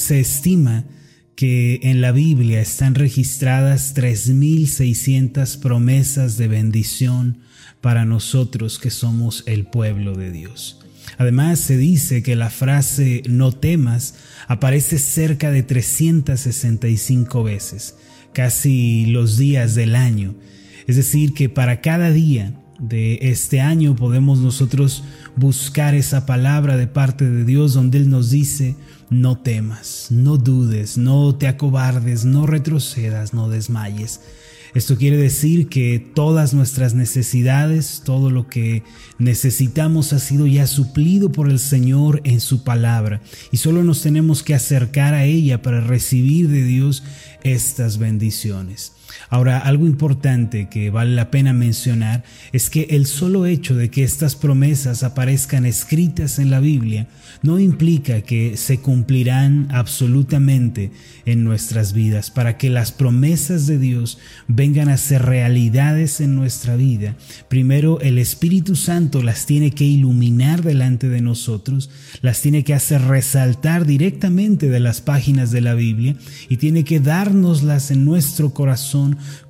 Se estima que en la Biblia están registradas 3.600 promesas de bendición para nosotros que somos el pueblo de Dios. Además, se dice que la frase no temas aparece cerca de 365 veces, casi los días del año. Es decir, que para cada día de este año podemos nosotros buscar esa palabra de parte de Dios donde Él nos dice, no temas, no dudes, no te acobardes, no retrocedas, no desmayes. Esto quiere decir que todas nuestras necesidades, todo lo que necesitamos ha sido ya suplido por el Señor en su palabra y solo nos tenemos que acercar a ella para recibir de Dios estas bendiciones. Ahora, algo importante que vale la pena mencionar es que el solo hecho de que estas promesas aparezcan escritas en la Biblia no implica que se cumplirán absolutamente en nuestras vidas. Para que las promesas de Dios vengan a ser realidades en nuestra vida, primero el Espíritu Santo las tiene que iluminar delante de nosotros, las tiene que hacer resaltar directamente de las páginas de la Biblia y tiene que dárnoslas en nuestro corazón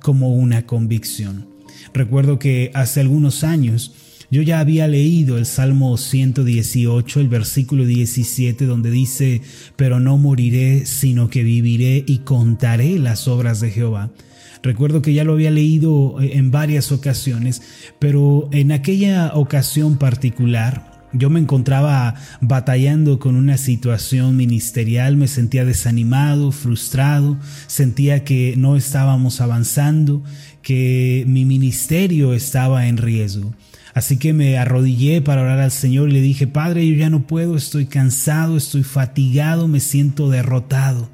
como una convicción. Recuerdo que hace algunos años yo ya había leído el Salmo 118, el versículo 17, donde dice, pero no moriré, sino que viviré y contaré las obras de Jehová. Recuerdo que ya lo había leído eh, en varias ocasiones, pero en aquella ocasión particular, yo me encontraba batallando con una situación ministerial, me sentía desanimado, frustrado, sentía que no estábamos avanzando, que mi ministerio estaba en riesgo. Así que me arrodillé para orar al Señor y le dije, Padre, yo ya no puedo, estoy cansado, estoy fatigado, me siento derrotado.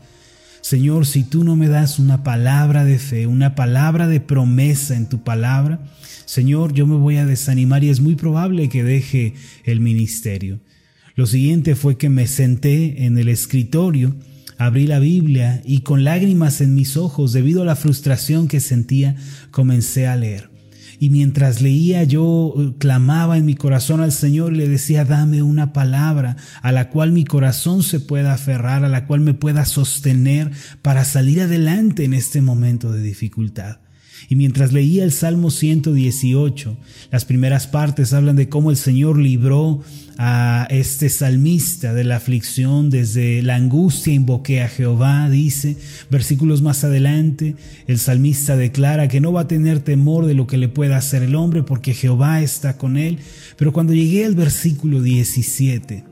Señor, si tú no me das una palabra de fe, una palabra de promesa en tu palabra, Señor, yo me voy a desanimar y es muy probable que deje el ministerio. Lo siguiente fue que me senté en el escritorio, abrí la Biblia y con lágrimas en mis ojos, debido a la frustración que sentía, comencé a leer. Y mientras leía yo eh, clamaba en mi corazón al Señor y le decía, dame una palabra a la cual mi corazón se pueda aferrar, a la cual me pueda sostener para salir adelante en este momento de dificultad. Y mientras leía el Salmo 118, las primeras partes hablan de cómo el Señor libró a este salmista de la aflicción desde la angustia, invoqué a Jehová, dice. Versículos más adelante, el salmista declara que no va a tener temor de lo que le pueda hacer el hombre porque Jehová está con él. Pero cuando llegué al versículo 17,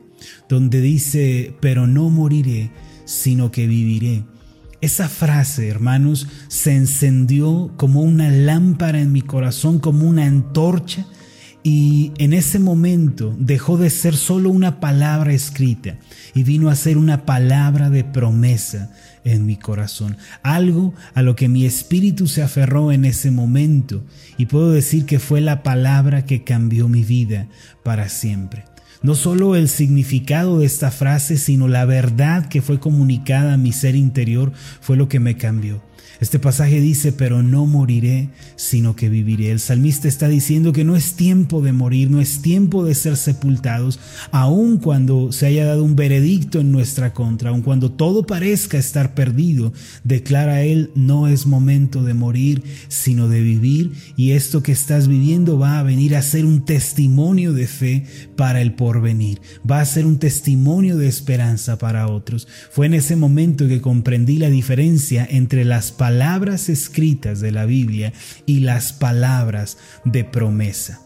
donde dice, pero no moriré, sino que viviré esa frase, hermanos, se encendió como una lámpara en mi corazón, como una antorcha, y en ese momento dejó de ser solo una palabra escrita y vino a ser una palabra de promesa en mi corazón. Algo a lo que mi espíritu se aferró en ese momento y puedo decir que fue la palabra que cambió mi vida para siempre. No solo el significado de esta frase, sino la verdad que fue comunicada a mi ser interior fue lo que me cambió. Este pasaje dice, pero no moriré, sino que viviré. El salmista está diciendo que no es tiempo de morir, no es tiempo de ser sepultados, aun cuando se haya dado un veredicto en nuestra contra, aun cuando todo parezca estar perdido, declara él, no es momento de morir, sino de vivir, y esto que estás viviendo va a venir a ser un testimonio de fe para el porvenir, va a ser un testimonio de esperanza para otros. Fue en ese momento que comprendí la diferencia entre las palabras palabras escritas de la Biblia y las palabras de promesa.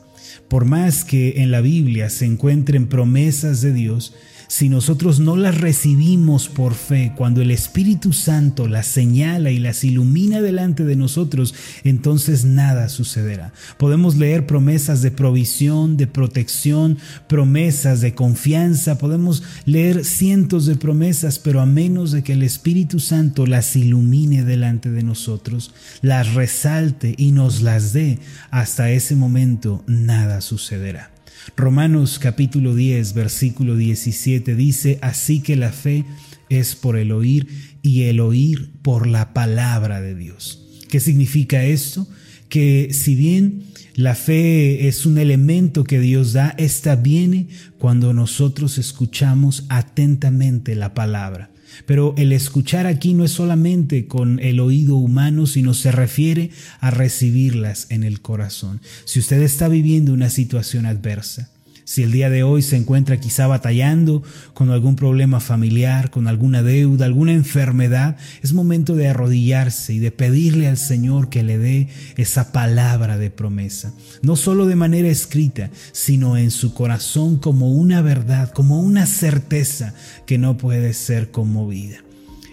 Por más que en la Biblia se encuentren promesas de Dios, si nosotros no las recibimos por fe, cuando el Espíritu Santo las señala y las ilumina delante de nosotros, entonces nada sucederá. Podemos leer promesas de provisión, de protección, promesas de confianza, podemos leer cientos de promesas, pero a menos de que el Espíritu Santo las ilumine delante de nosotros, las resalte y nos las dé, hasta ese momento nada sucederá. Romanos capítulo 10, versículo 17 dice, así que la fe es por el oír y el oír por la palabra de Dios. ¿Qué significa esto? Que si bien la fe es un elemento que Dios da, esta viene cuando nosotros escuchamos atentamente la palabra. Pero el escuchar aquí no es solamente con el oído humano, sino se refiere a recibirlas en el corazón. Si usted está viviendo una situación adversa, si el día de hoy se encuentra quizá batallando con algún problema familiar, con alguna deuda, alguna enfermedad, es momento de arrodillarse y de pedirle al Señor que le dé esa palabra de promesa, no solo de manera escrita, sino en su corazón como una verdad, como una certeza que no puede ser conmovida.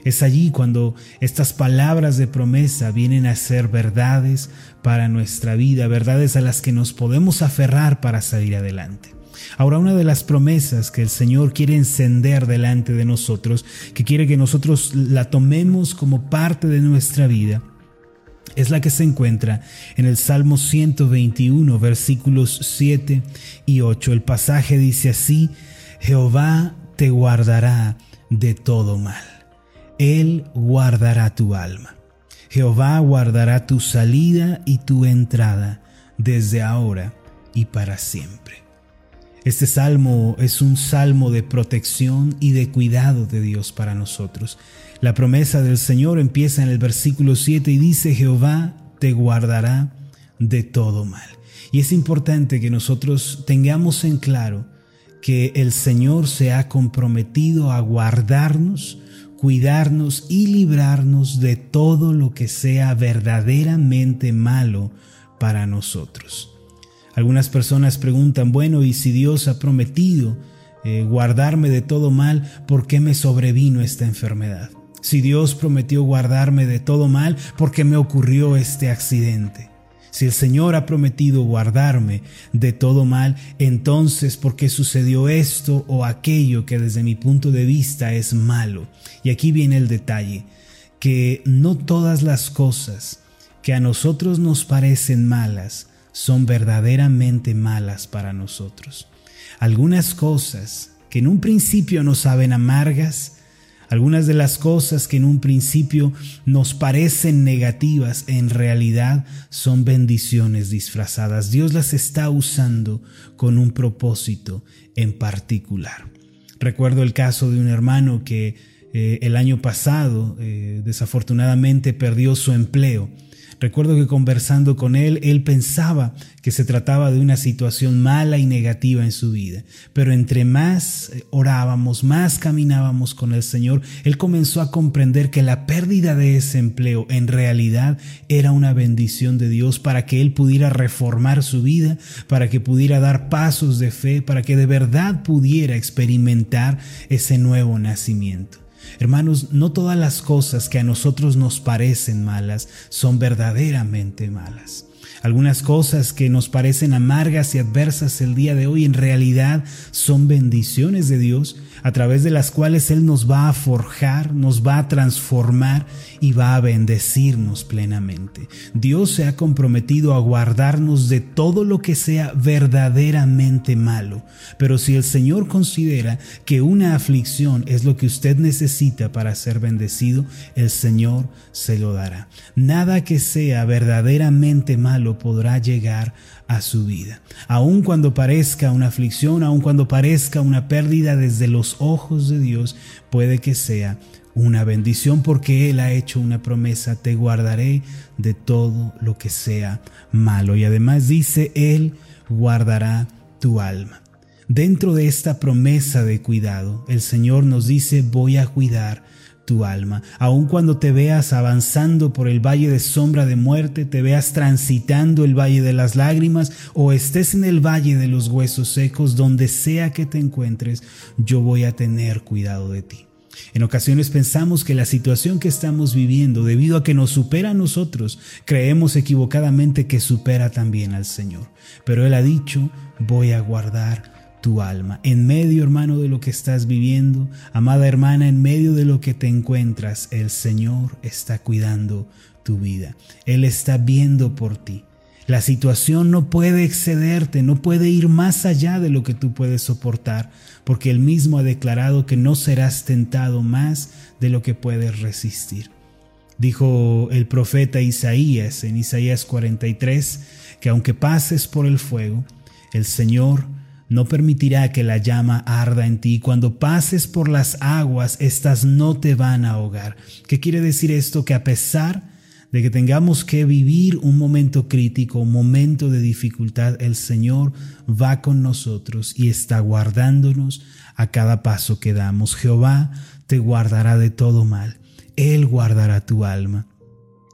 Es allí cuando estas palabras de promesa vienen a ser verdades para nuestra vida, verdades a las que nos podemos aferrar para salir adelante. Ahora, una de las promesas que el Señor quiere encender delante de nosotros, que quiere que nosotros la tomemos como parte de nuestra vida, es la que se encuentra en el Salmo 121, versículos 7 y 8. El pasaje dice así, Jehová te guardará de todo mal. Él guardará tu alma. Jehová guardará tu salida y tu entrada desde ahora y para siempre. Este salmo es un salmo de protección y de cuidado de Dios para nosotros. La promesa del Señor empieza en el versículo 7 y dice, Jehová te guardará de todo mal. Y es importante que nosotros tengamos en claro que el Señor se ha comprometido a guardarnos, cuidarnos y librarnos de todo lo que sea verdaderamente malo para nosotros. Algunas personas preguntan, bueno, ¿y si Dios ha prometido eh, guardarme de todo mal, ¿por qué me sobrevino esta enfermedad? Si Dios prometió guardarme de todo mal, ¿por qué me ocurrió este accidente? Si el Señor ha prometido guardarme de todo mal, entonces ¿por qué sucedió esto o aquello que desde mi punto de vista es malo? Y aquí viene el detalle, que no todas las cosas que a nosotros nos parecen malas son verdaderamente malas para nosotros. Algunas cosas que en un principio nos saben amargas, algunas de las cosas que en un principio nos parecen negativas, en realidad son bendiciones disfrazadas. Dios las está usando con un propósito en particular. Recuerdo el caso de un hermano que eh, el año pasado eh, desafortunadamente perdió su empleo Recuerdo que conversando con él, él pensaba que se trataba de una situación mala y negativa en su vida. Pero entre más eh, orábamos, más caminábamos con el Señor, él comenzó a comprender que la pérdida de ese empleo en realidad era una bendición de Dios para que él pudiera reformar su vida, para que pudiera dar pasos de fe, para que de verdad pudiera experimentar ese nuevo nacimiento. Hermanos, no todas las cosas que a nosotros nos parecen malas son verdaderamente malas. Algunas cosas que nos parecen amargas y adversas el día de hoy en realidad son bendiciones de Dios a través de las cuales Él nos va a forjar, nos va a transformar y va a bendecirnos plenamente. Dios se ha comprometido a guardarnos de todo lo que sea verdaderamente malo. Pero si el Señor considera que una aflicción es lo que usted necesita para ser bendecido, el Señor se lo dará. Nada que sea verdaderamente malo podrá llegar a su vida. Aun cuando parezca una aflicción, aun cuando parezca una pérdida desde los ojos de Dios, puede que sea una bendición porque Él ha hecho una promesa, te guardaré de todo lo que sea malo. Y además dice, Él guardará tu alma. Dentro de esta promesa de cuidado, el Señor nos dice, voy a cuidar tu alma. Aun cuando te veas avanzando por el valle de sombra de muerte, te veas transitando el valle de las lágrimas o estés en el valle de los huesos secos, donde sea que te encuentres, yo voy a tener cuidado de ti. En ocasiones pensamos que la situación que estamos viviendo, debido a que nos supera a nosotros, creemos equivocadamente que supera también al Señor. Pero Él ha dicho, voy a guardar alma. En medio, hermano, de lo que estás viviendo, amada hermana, en medio de lo que te encuentras, el Señor está cuidando tu vida. Él está viendo por ti. La situación no puede excederte, no puede ir más allá de lo que tú puedes soportar, porque Él mismo ha declarado que no serás tentado más de lo que puedes resistir. Dijo el profeta Isaías en Isaías 43 que aunque pases por el fuego, el Señor no permitirá que la llama arda en ti. Cuando pases por las aguas, estas no te van a ahogar. ¿Qué quiere decir esto? Que a pesar de que tengamos que vivir un momento crítico, un momento de dificultad, el Señor va con nosotros y está guardándonos a cada paso que damos. Jehová te guardará de todo mal. Él guardará tu alma.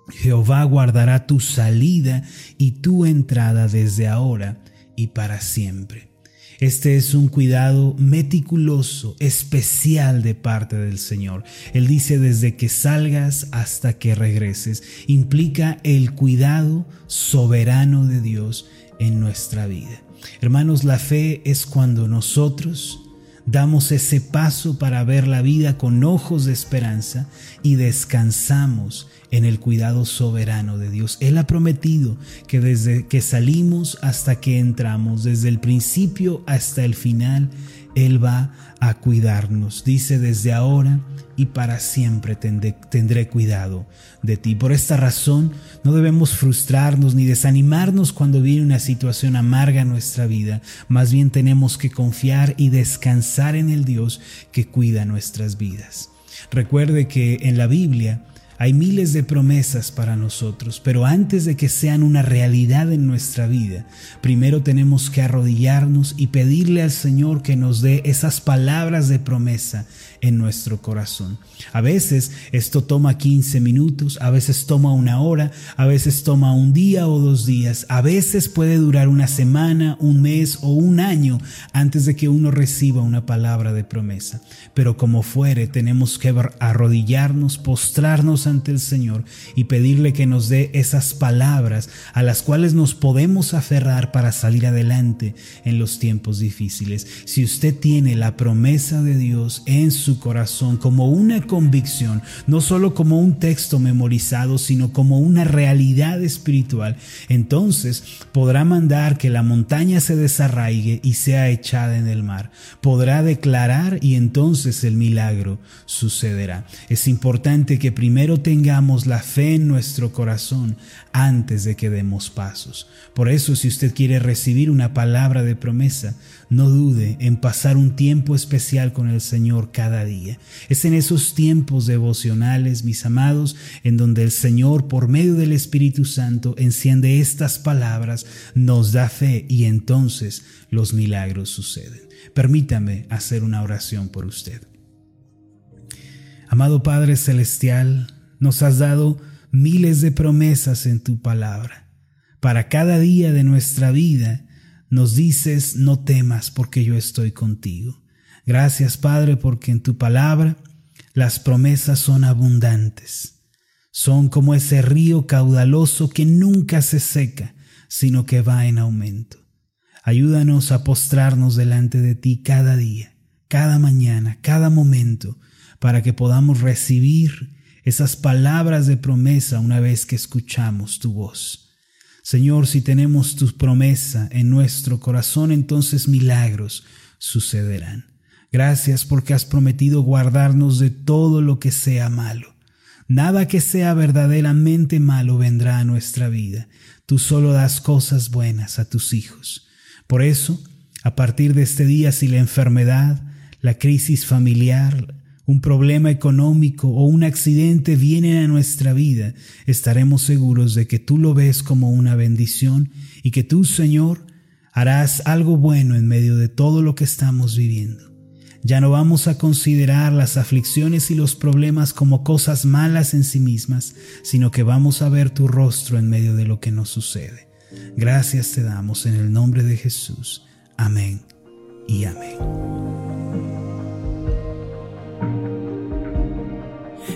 Jehová guardará tu salida y tu entrada desde ahora y para siempre. Este es un cuidado meticuloso, especial de parte del Señor. Él dice desde que salgas hasta que regreses. Implica el cuidado soberano de Dios en nuestra vida. Hermanos, la fe es cuando nosotros damos ese paso para ver la vida con ojos de esperanza y descansamos en el cuidado soberano de Dios. Él ha prometido que desde que salimos hasta que entramos, desde el principio hasta el final, Él va a cuidarnos. Dice desde ahora y para siempre tendré, cuidado de ti. Por esta razón no debemos frustrarnos ni desanimarnos cuando viene una situación amarga en nuestra vida. Más bien tenemos que confiar y descansar en el Dios que cuida nuestras vidas. Recuerde que en la Biblia hay miles de promesas para nosotros, pero antes de que sean una realidad en nuestra vida, primero tenemos que arrodillarnos y pedirle al Señor que nos dé esas palabras de promesa en nuestro corazón. A veces esto toma 15 minutos, a veces toma una hora, a veces toma un día o dos días, a veces puede durar una semana, un mes o un año antes de que uno reciba una palabra de promesa. Pero como fuere, tenemos que arrodillarnos, postrarnos ante el Señor y pedirle que nos dé esas palabras a las cuales nos podemos aferrar para salir adelante en los tiempos difíciles. Si usted tiene la promesa de Dios en su corazón como una convicción, no solo como un texto memorizado, sino como una realidad espiritual, entonces podrá mandar que la montaña se desarraigue y sea echada en el mar. Podrá declarar y entonces el milagro sucederá. Es importante que tengamos la fe en nuestro corazón antes de que demos pasos. Por eso, si usted quiere recibir una palabra de promesa, no dude en pasar un tiempo especial con el Señor cada día. Es en esos tiempos devocionales, mis amados, en donde el Señor, por medio del Espíritu Santo, enciende estas palabras, nos da fe y entonces los milagros suceden. Permítame hacer una oración por usted. Amado Padre Celestial, nos has dado miles de promesas en tu palabra. Para cada día de nuestra vida nos dices, no temas porque yo estoy contigo. Gracias Padre porque en tu palabra las promesas son abundantes. Son como ese río caudaloso que nunca se seca, sino que va en aumento. Ayúdanos a postrarnos delante de ti cada día, cada mañana, cada momento, para que podamos recibir esas palabras de promesa una vez que escuchamos tu voz. Señor, si tenemos tu promesa en nuestro corazón, entonces milagros sucederán. Gracias porque has prometido guardarnos de todo lo que sea malo. Nada que sea verdaderamente malo vendrá a nuestra vida. Tú solo das cosas buenas a tus hijos. Por eso, a partir de este día, si la enfermedad, la crisis familiar, un problema económico o un accidente vienen a nuestra vida, estaremos seguros de que tú lo ves como una bendición y que tú, Señor, harás algo bueno en medio de todo lo que estamos viviendo. Ya no vamos a considerar las aflicciones y los problemas como cosas malas en sí mismas, sino que vamos a ver tu rostro en medio de lo que nos sucede. Gracias te damos en el nombre de Jesús. Amén y amén.